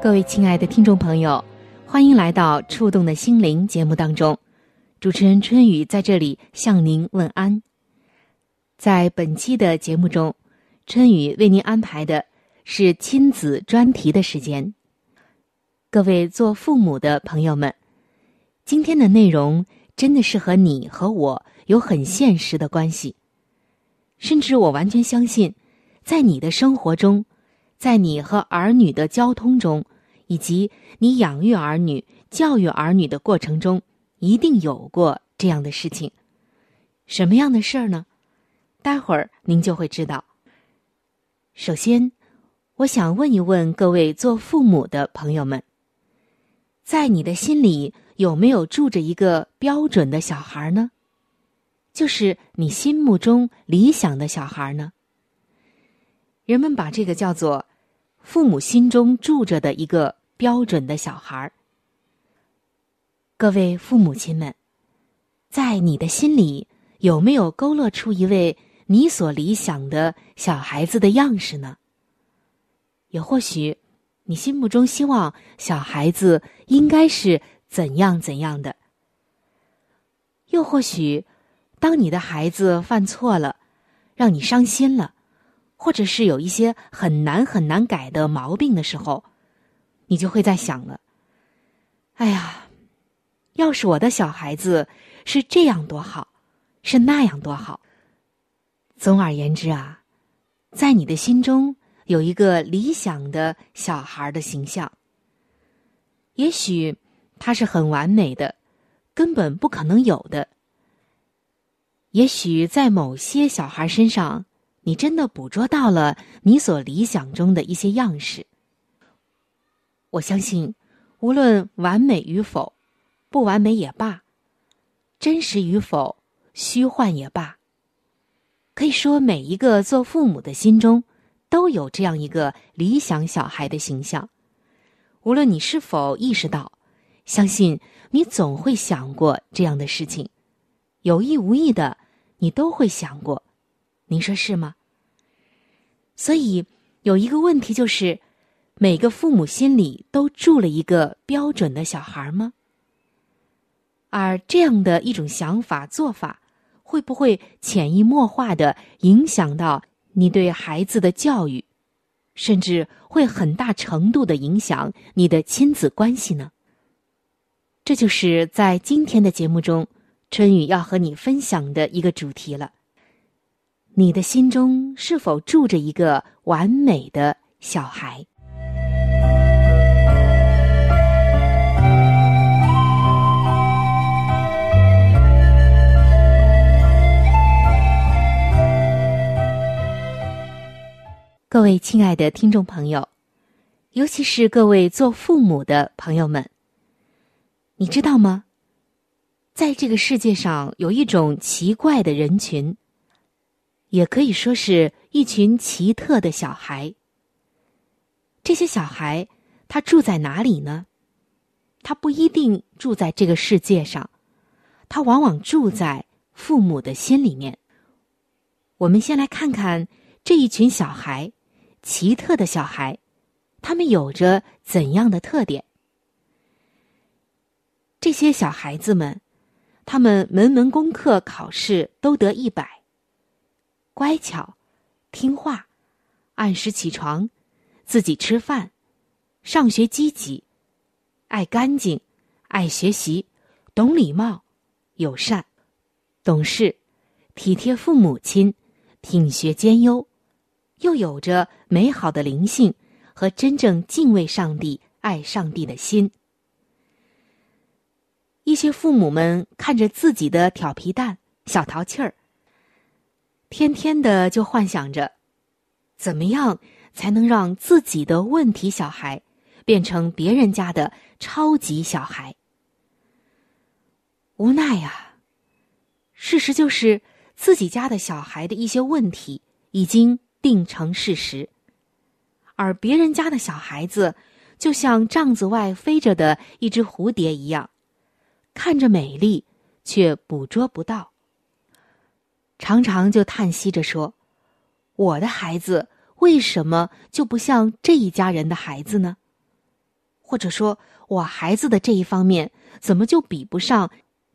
各位亲爱的听众朋友，欢迎来到《触动的心灵》节目当中。主持人春雨在这里向您问安。在本期的节目中，春雨为您安排的是亲子专题的时间。各位做父母的朋友们，今天的内容真的是和你和我有很现实的关系，甚至我完全相信，在你的生活中，在你和儿女的交通中，以及你养育儿女、教育儿女的过程中。一定有过这样的事情，什么样的事儿呢？待会儿您就会知道。首先，我想问一问各位做父母的朋友们，在你的心里有没有住着一个标准的小孩呢？就是你心目中理想的小孩呢？人们把这个叫做父母心中住着的一个标准的小孩儿。各位父母亲们，在你的心里有没有勾勒出一位你所理想的小孩子的样式呢？也或许，你心目中希望小孩子应该是怎样怎样的？又或许，当你的孩子犯错了，让你伤心了，或者是有一些很难很难改的毛病的时候，你就会在想了：哎呀！要是我的小孩子是这样多好，是那样多好。总而言之啊，在你的心中有一个理想的小孩的形象。也许他是很完美的，根本不可能有的。也许在某些小孩身上，你真的捕捉到了你所理想中的一些样式。我相信，无论完美与否。不完美也罢，真实与否，虚幻也罢，可以说每一个做父母的心中都有这样一个理想小孩的形象。无论你是否意识到，相信你总会想过这样的事情，有意无意的，你都会想过。您说是吗？所以有一个问题就是：每个父母心里都住了一个标准的小孩吗？而这样的一种想法做法，会不会潜移默化的影响到你对孩子的教育，甚至会很大程度的影响你的亲子关系呢？这就是在今天的节目中，春雨要和你分享的一个主题了。你的心中是否住着一个完美的小孩？各位亲爱的听众朋友，尤其是各位做父母的朋友们，你知道吗？在这个世界上有一种奇怪的人群，也可以说是一群奇特的小孩。这些小孩，他住在哪里呢？他不一定住在这个世界上，他往往住在父母的心里面。我们先来看看这一群小孩。奇特的小孩，他们有着怎样的特点？这些小孩子们，他们门门功课考试都得一百，乖巧、听话、按时起床，自己吃饭，上学积极，爱干净，爱学习，懂礼貌，友善，懂事，体贴父母亲，品学兼优，又有着美好的灵性和真正敬畏上帝、爱上帝的心。一些父母们看着自己的调皮蛋、小淘气儿，天天的就幻想着，怎么样？才能让自己的问题小孩变成别人家的超级小孩。无奈呀，事实就是自己家的小孩的一些问题已经定成事实，而别人家的小孩子就像帐子外飞着的一只蝴蝶一样，看着美丽，却捕捉不到。常常就叹息着说：“我的孩子。”为什么就不像这一家人的孩子呢？或者说我孩子的这一方面怎么就比不上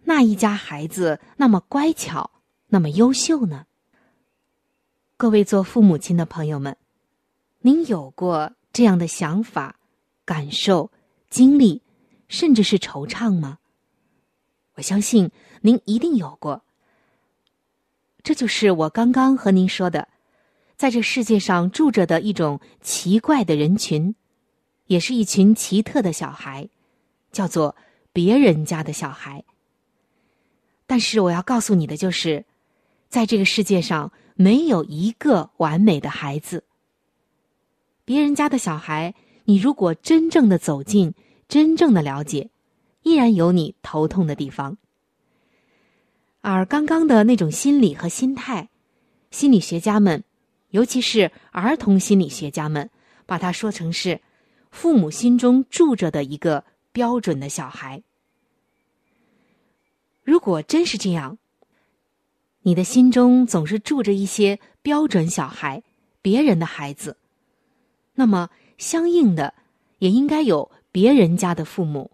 那一家孩子那么乖巧、那么优秀呢？各位做父母亲的朋友们，您有过这样的想法、感受、经历，甚至是惆怅吗？我相信您一定有过。这就是我刚刚和您说的。在这世界上住着的一种奇怪的人群，也是一群奇特的小孩，叫做别人家的小孩。但是我要告诉你的就是，在这个世界上没有一个完美的孩子。别人家的小孩，你如果真正的走进，真正的了解，依然有你头痛的地方。而刚刚的那种心理和心态，心理学家们。尤其是儿童心理学家们，把它说成是父母心中住着的一个标准的小孩。如果真是这样，你的心中总是住着一些标准小孩、别人的孩子，那么相应的也应该有别人家的父母。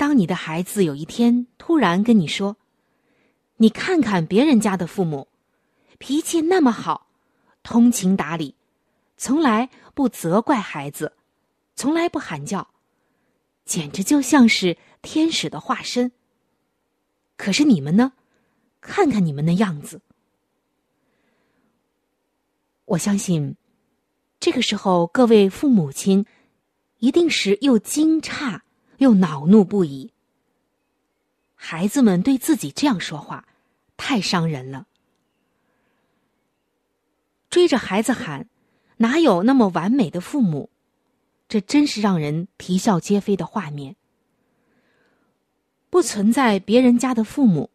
当你的孩子有一天突然跟你说：“你看看别人家的父母。”脾气那么好，通情达理，从来不责怪孩子，从来不喊叫，简直就像是天使的化身。可是你们呢？看看你们的样子，我相信，这个时候各位父母亲一定是又惊诧又恼怒不已。孩子们对自己这样说话，太伤人了。追着孩子喊，哪有那么完美的父母？这真是让人啼笑皆非的画面。不存在别人家的父母，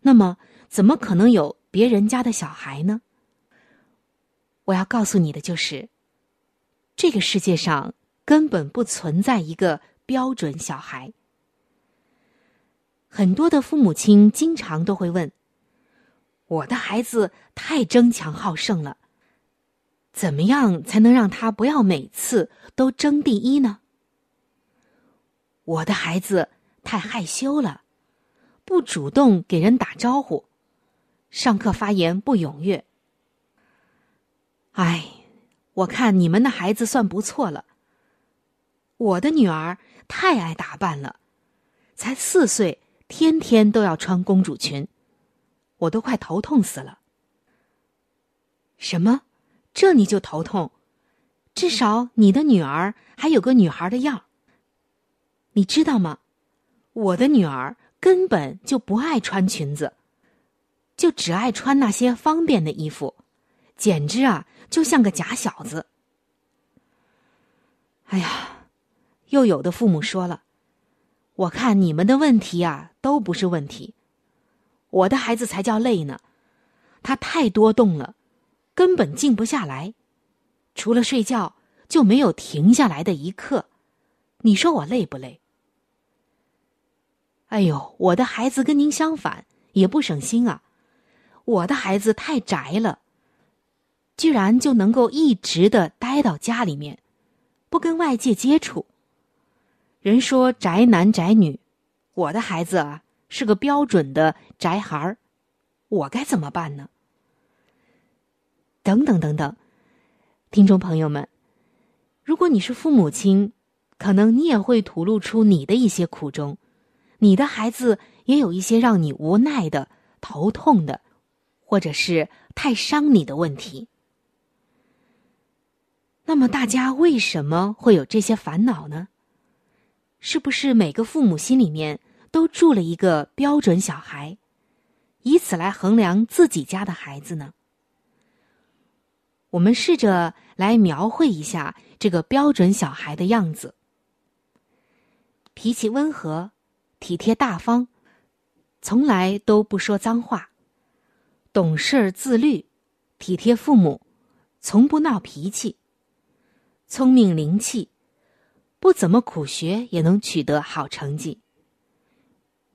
那么怎么可能有别人家的小孩呢？我要告诉你的就是，这个世界上根本不存在一个标准小孩。很多的父母亲经常都会问：“我的孩子太争强好胜了。”怎么样才能让他不要每次都争第一呢？我的孩子太害羞了，不主动给人打招呼，上课发言不踊跃。哎，我看你们的孩子算不错了。我的女儿太爱打扮了，才四岁，天天都要穿公主裙，我都快头痛死了。什么？这你就头痛，至少你的女儿还有个女孩的样你知道吗？我的女儿根本就不爱穿裙子，就只爱穿那些方便的衣服，简直啊，就像个假小子。哎呀，又有的父母说了，我看你们的问题啊都不是问题，我的孩子才叫累呢，他太多动了。根本静不下来，除了睡觉就没有停下来的一刻。你说我累不累？哎呦，我的孩子跟您相反，也不省心啊。我的孩子太宅了，居然就能够一直的待到家里面，不跟外界接触。人说宅男宅女，我的孩子啊是个标准的宅孩儿，我该怎么办呢？等等等等，听众朋友们，如果你是父母亲，可能你也会吐露出你的一些苦衷，你的孩子也有一些让你无奈的、头痛的，或者是太伤你的问题。那么，大家为什么会有这些烦恼呢？是不是每个父母心里面都住了一个标准小孩，以此来衡量自己家的孩子呢？我们试着来描绘一下这个标准小孩的样子：脾气温和、体贴大方，从来都不说脏话，懂事自律，体贴父母，从不闹脾气，聪明灵气，不怎么苦学也能取得好成绩，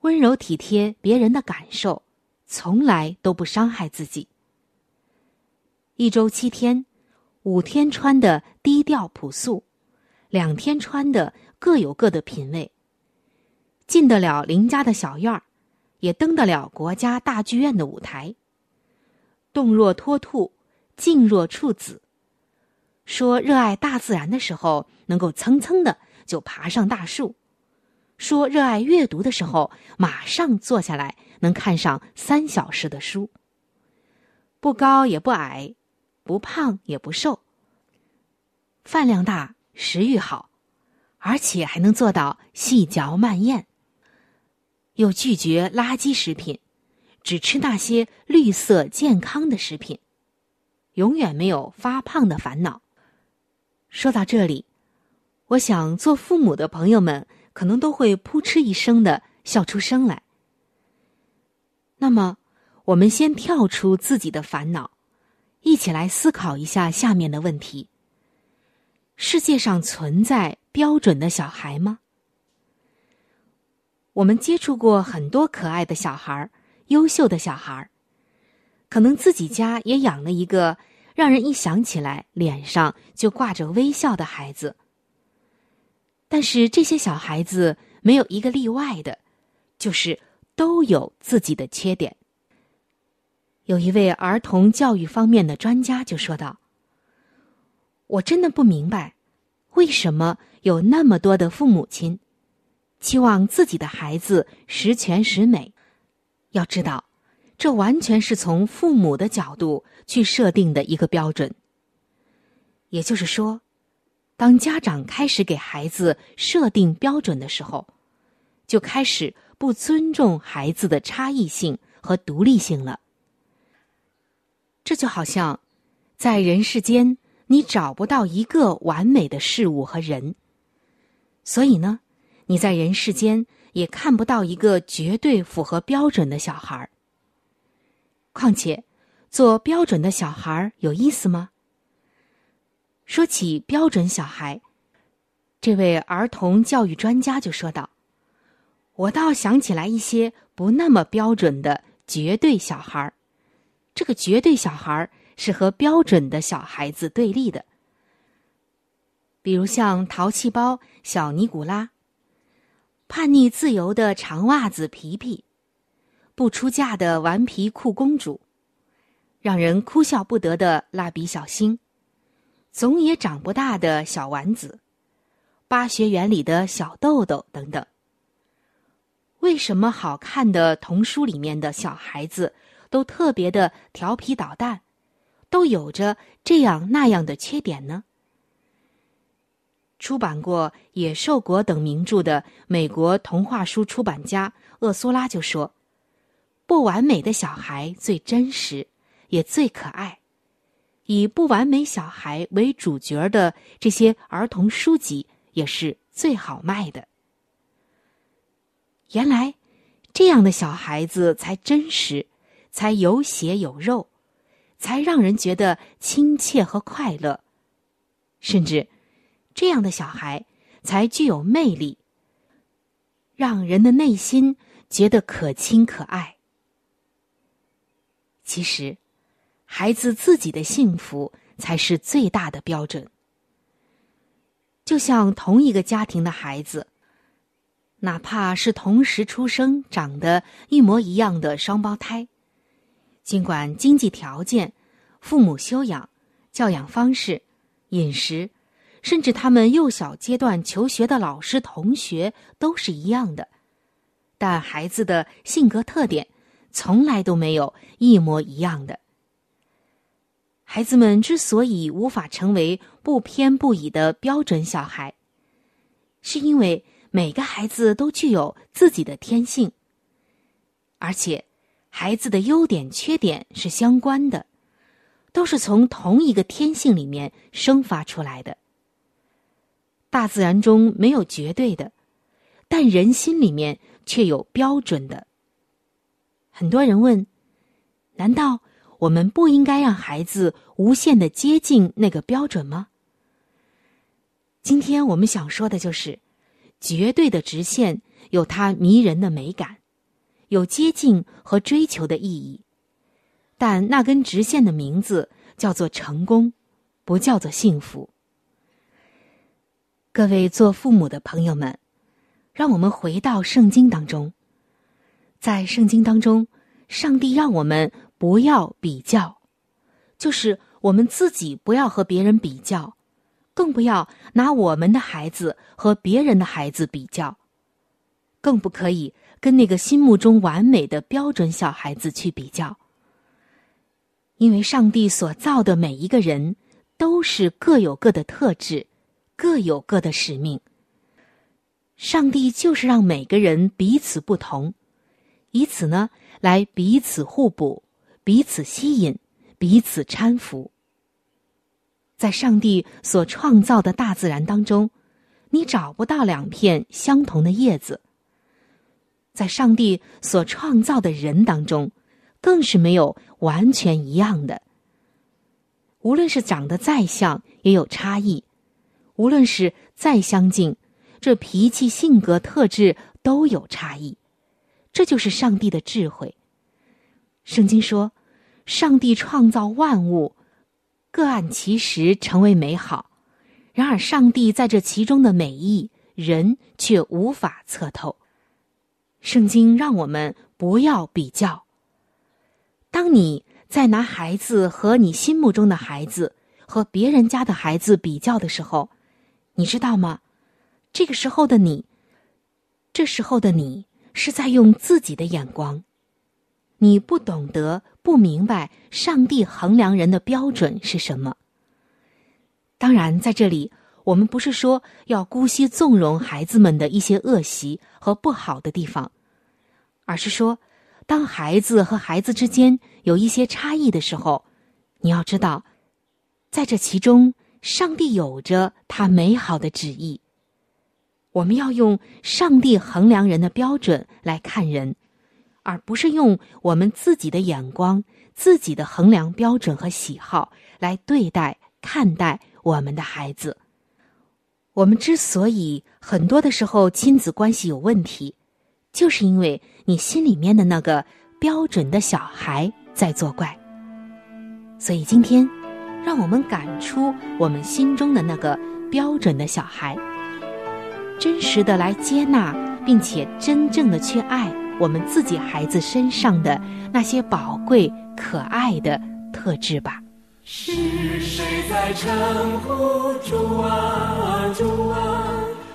温柔体贴别人的感受，从来都不伤害自己。一周七天，五天穿的低调朴素，两天穿的各有各的品味。进得了邻家的小院儿，也登得了国家大剧院的舞台。动若脱兔，静若处子。说热爱大自然的时候，能够蹭蹭的就爬上大树；说热爱阅读的时候，马上坐下来能看上三小时的书。不高也不矮。不胖也不瘦，饭量大，食欲好，而且还能做到细嚼慢咽。又拒绝垃圾食品，只吃那些绿色健康的食品，永远没有发胖的烦恼。说到这里，我想做父母的朋友们可能都会扑哧一声的笑出声来。那么，我们先跳出自己的烦恼。一起来思考一下下面的问题：世界上存在标准的小孩吗？我们接触过很多可爱的小孩优秀的小孩可能自己家也养了一个让人一想起来脸上就挂着微笑的孩子。但是这些小孩子没有一个例外的，就是都有自己的缺点。有一位儿童教育方面的专家就说道：“我真的不明白，为什么有那么多的父母亲期望自己的孩子十全十美？要知道，这完全是从父母的角度去设定的一个标准。也就是说，当家长开始给孩子设定标准的时候，就开始不尊重孩子的差异性和独立性了。”这就好像，在人世间，你找不到一个完美的事物和人，所以呢，你在人世间也看不到一个绝对符合标准的小孩儿。况且，做标准的小孩儿有意思吗？说起标准小孩，这位儿童教育专家就说道：“我倒想起来一些不那么标准的绝对小孩儿。”这个绝对小孩是和标准的小孩子对立的，比如像淘气包小尼古拉、叛逆自由的长袜子皮皮、不出嫁的顽皮酷公主、让人哭笑不得的蜡笔小新、总也长不大的小丸子、巴学园里的小豆豆等等。为什么好看的童书里面的小孩子？都特别的调皮捣蛋，都有着这样那样的缺点呢。出版过《野兽国》等名著的美国童话书出版家厄苏拉就说：“不完美的小孩最真实，也最可爱。以不完美小孩为主角的这些儿童书籍也是最好卖的。原来，这样的小孩子才真实。”才有血有肉，才让人觉得亲切和快乐，甚至这样的小孩才具有魅力，让人的内心觉得可亲可爱。其实，孩子自己的幸福才是最大的标准。就像同一个家庭的孩子，哪怕是同时出生、长得一模一样的双胞胎。尽管经济条件、父母修养、教养方式、饮食，甚至他们幼小阶段求学的老师、同学都是一样的。但孩子的性格特点，从来都没有一模一样的。孩子们之所以无法成为不偏不倚的标准小孩，是因为每个孩子都具有自己的天性，而且孩子的优点、缺点是相关的，都是从同一个天性里面生发出来的。大自然中没有绝对的，但人心里面却有标准的。很多人问：难道？我们不应该让孩子无限的接近那个标准吗？今天我们想说的就是，绝对的直线有它迷人的美感，有接近和追求的意义，但那根直线的名字叫做成功，不叫做幸福。各位做父母的朋友们，让我们回到圣经当中，在圣经当中，上帝让我们。不要比较，就是我们自己不要和别人比较，更不要拿我们的孩子和别人的孩子比较，更不可以跟那个心目中完美的标准小孩子去比较。因为上帝所造的每一个人都是各有各的特质，各有各的使命。上帝就是让每个人彼此不同，以此呢来彼此互补。彼此吸引，彼此搀扶。在上帝所创造的大自然当中，你找不到两片相同的叶子。在上帝所创造的人当中，更是没有完全一样的。无论是长得再像，也有差异；无论是再相近，这脾气、性格、特质都有差异。这就是上帝的智慧。圣经说。上帝创造万物，各按其时成为美好。然而，上帝在这其中的美意，人却无法测透。圣经让我们不要比较。当你在拿孩子和你心目中的孩子和别人家的孩子比较的时候，你知道吗？这个时候的你，这时候的你是在用自己的眼光。你不懂得，不明白上帝衡量人的标准是什么。当然，在这里，我们不是说要姑息纵容孩子们的一些恶习和不好的地方，而是说，当孩子和孩子之间有一些差异的时候，你要知道，在这其中，上帝有着他美好的旨意。我们要用上帝衡量人的标准来看人。而不是用我们自己的眼光、自己的衡量标准和喜好来对待、看待我们的孩子。我们之所以很多的时候亲子关系有问题，就是因为你心里面的那个标准的小孩在作怪。所以今天，让我们赶出我们心中的那个标准的小孩，真实的来接纳，并且真正的去爱。我们自己孩子身上的那些宝贵可爱的特质吧。是谁在称呼主啊主啊？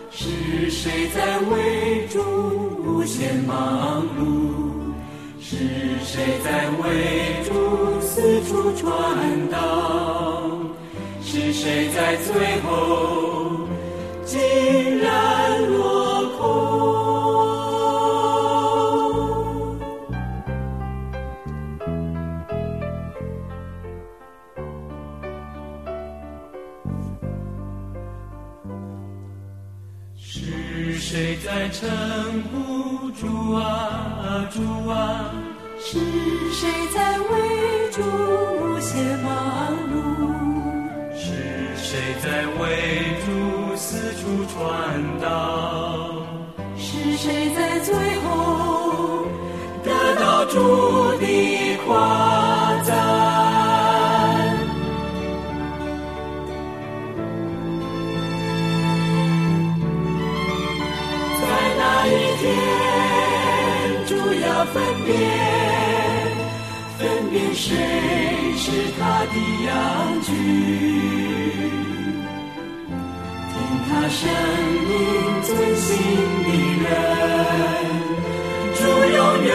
是谁在为主无限忙碌？是谁在为主四处传道？是谁在最后竟然撑不住啊主啊，是谁在为主无限忙碌？是谁在为主四处传道？是谁在最后得到主的夸分辨，分辨谁是他的羊群。听他声音，遵行的人，主永远。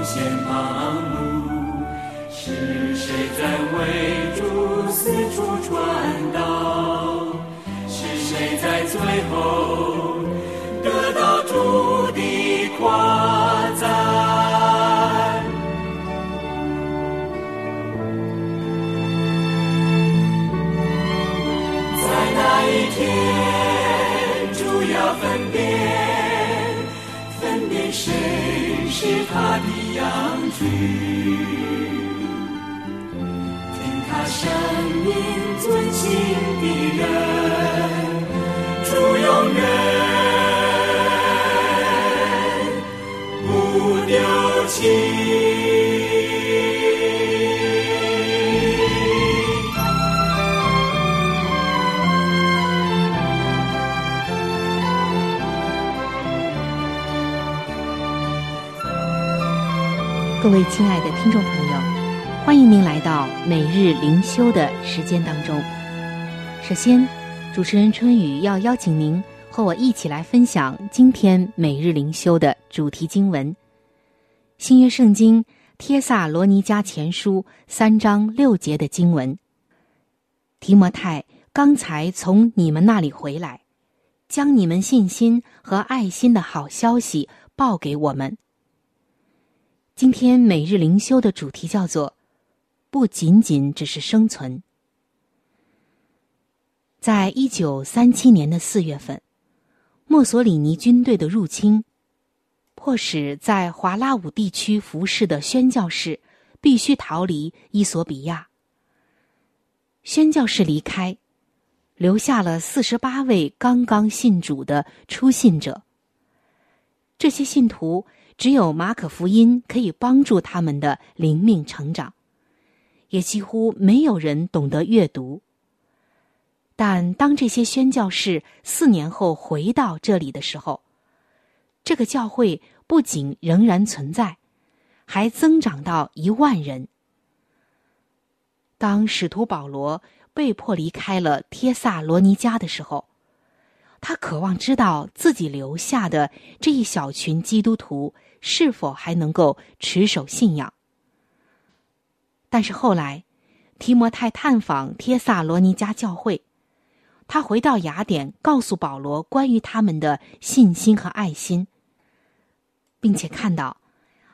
无限忙碌？是谁在为主四处传道？是谁在最后听他生命尊敬的人，主永远不丢弃。各位亲爱的听众朋友，欢迎您来到每日灵修的时间当中。首先，主持人春雨要邀请您和我一起来分享今天每日灵修的主题经文——新约圣经帖萨罗尼迦前书三章六节的经文。提摩太刚才从你们那里回来，将你们信心和爱心的好消息报给我们。今天每日灵修的主题叫做“不仅仅只是生存”。在一九三七年的四月份，墨索里尼军队的入侵，迫使在华拉武地区服侍的宣教士必须逃离伊索比亚。宣教士离开，留下了四十八位刚刚信主的初信者。这些信徒。只有马可福音可以帮助他们的灵命成长，也几乎没有人懂得阅读。但当这些宣教士四年后回到这里的时候，这个教会不仅仍然存在，还增长到一万人。当使徒保罗被迫离开了帖萨罗尼迦的时候，他渴望知道自己留下的这一小群基督徒。是否还能够持守信仰？但是后来，提摩太探访帖萨罗尼迦教会，他回到雅典，告诉保罗关于他们的信心和爱心，并且看到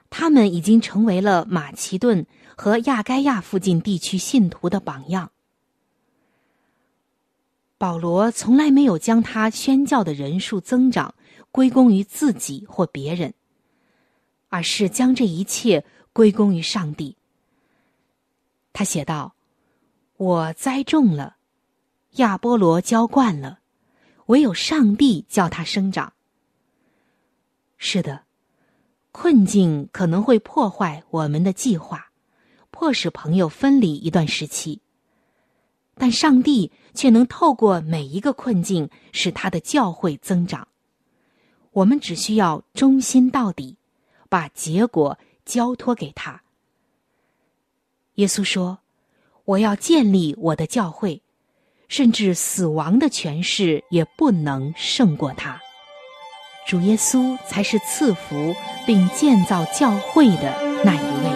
他们已经成为了马其顿和亚该亚附近地区信徒的榜样。保罗从来没有将他宣教的人数增长归功于自己或别人。而是将这一切归功于上帝。他写道：“我栽种了，亚波罗浇灌了，唯有上帝叫它生长。”是的，困境可能会破坏我们的计划，迫使朋友分离一段时期，但上帝却能透过每一个困境使他的教会增长。我们只需要忠心到底。把结果交托给他。耶稣说：“我要建立我的教会，甚至死亡的权势也不能胜过他。主耶稣才是赐福并建造教会的那一位。”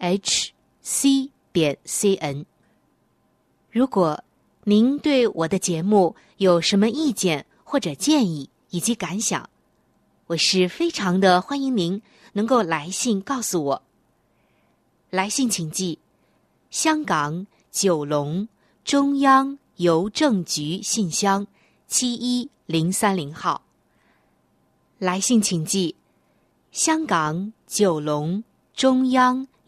H c 点 c n。如果您对我的节目有什么意见或者建议以及感想，我是非常的欢迎您能够来信告诉我。来信请寄香港九龙中央邮政局信箱七一零三零号。来信请寄香港九龙中央。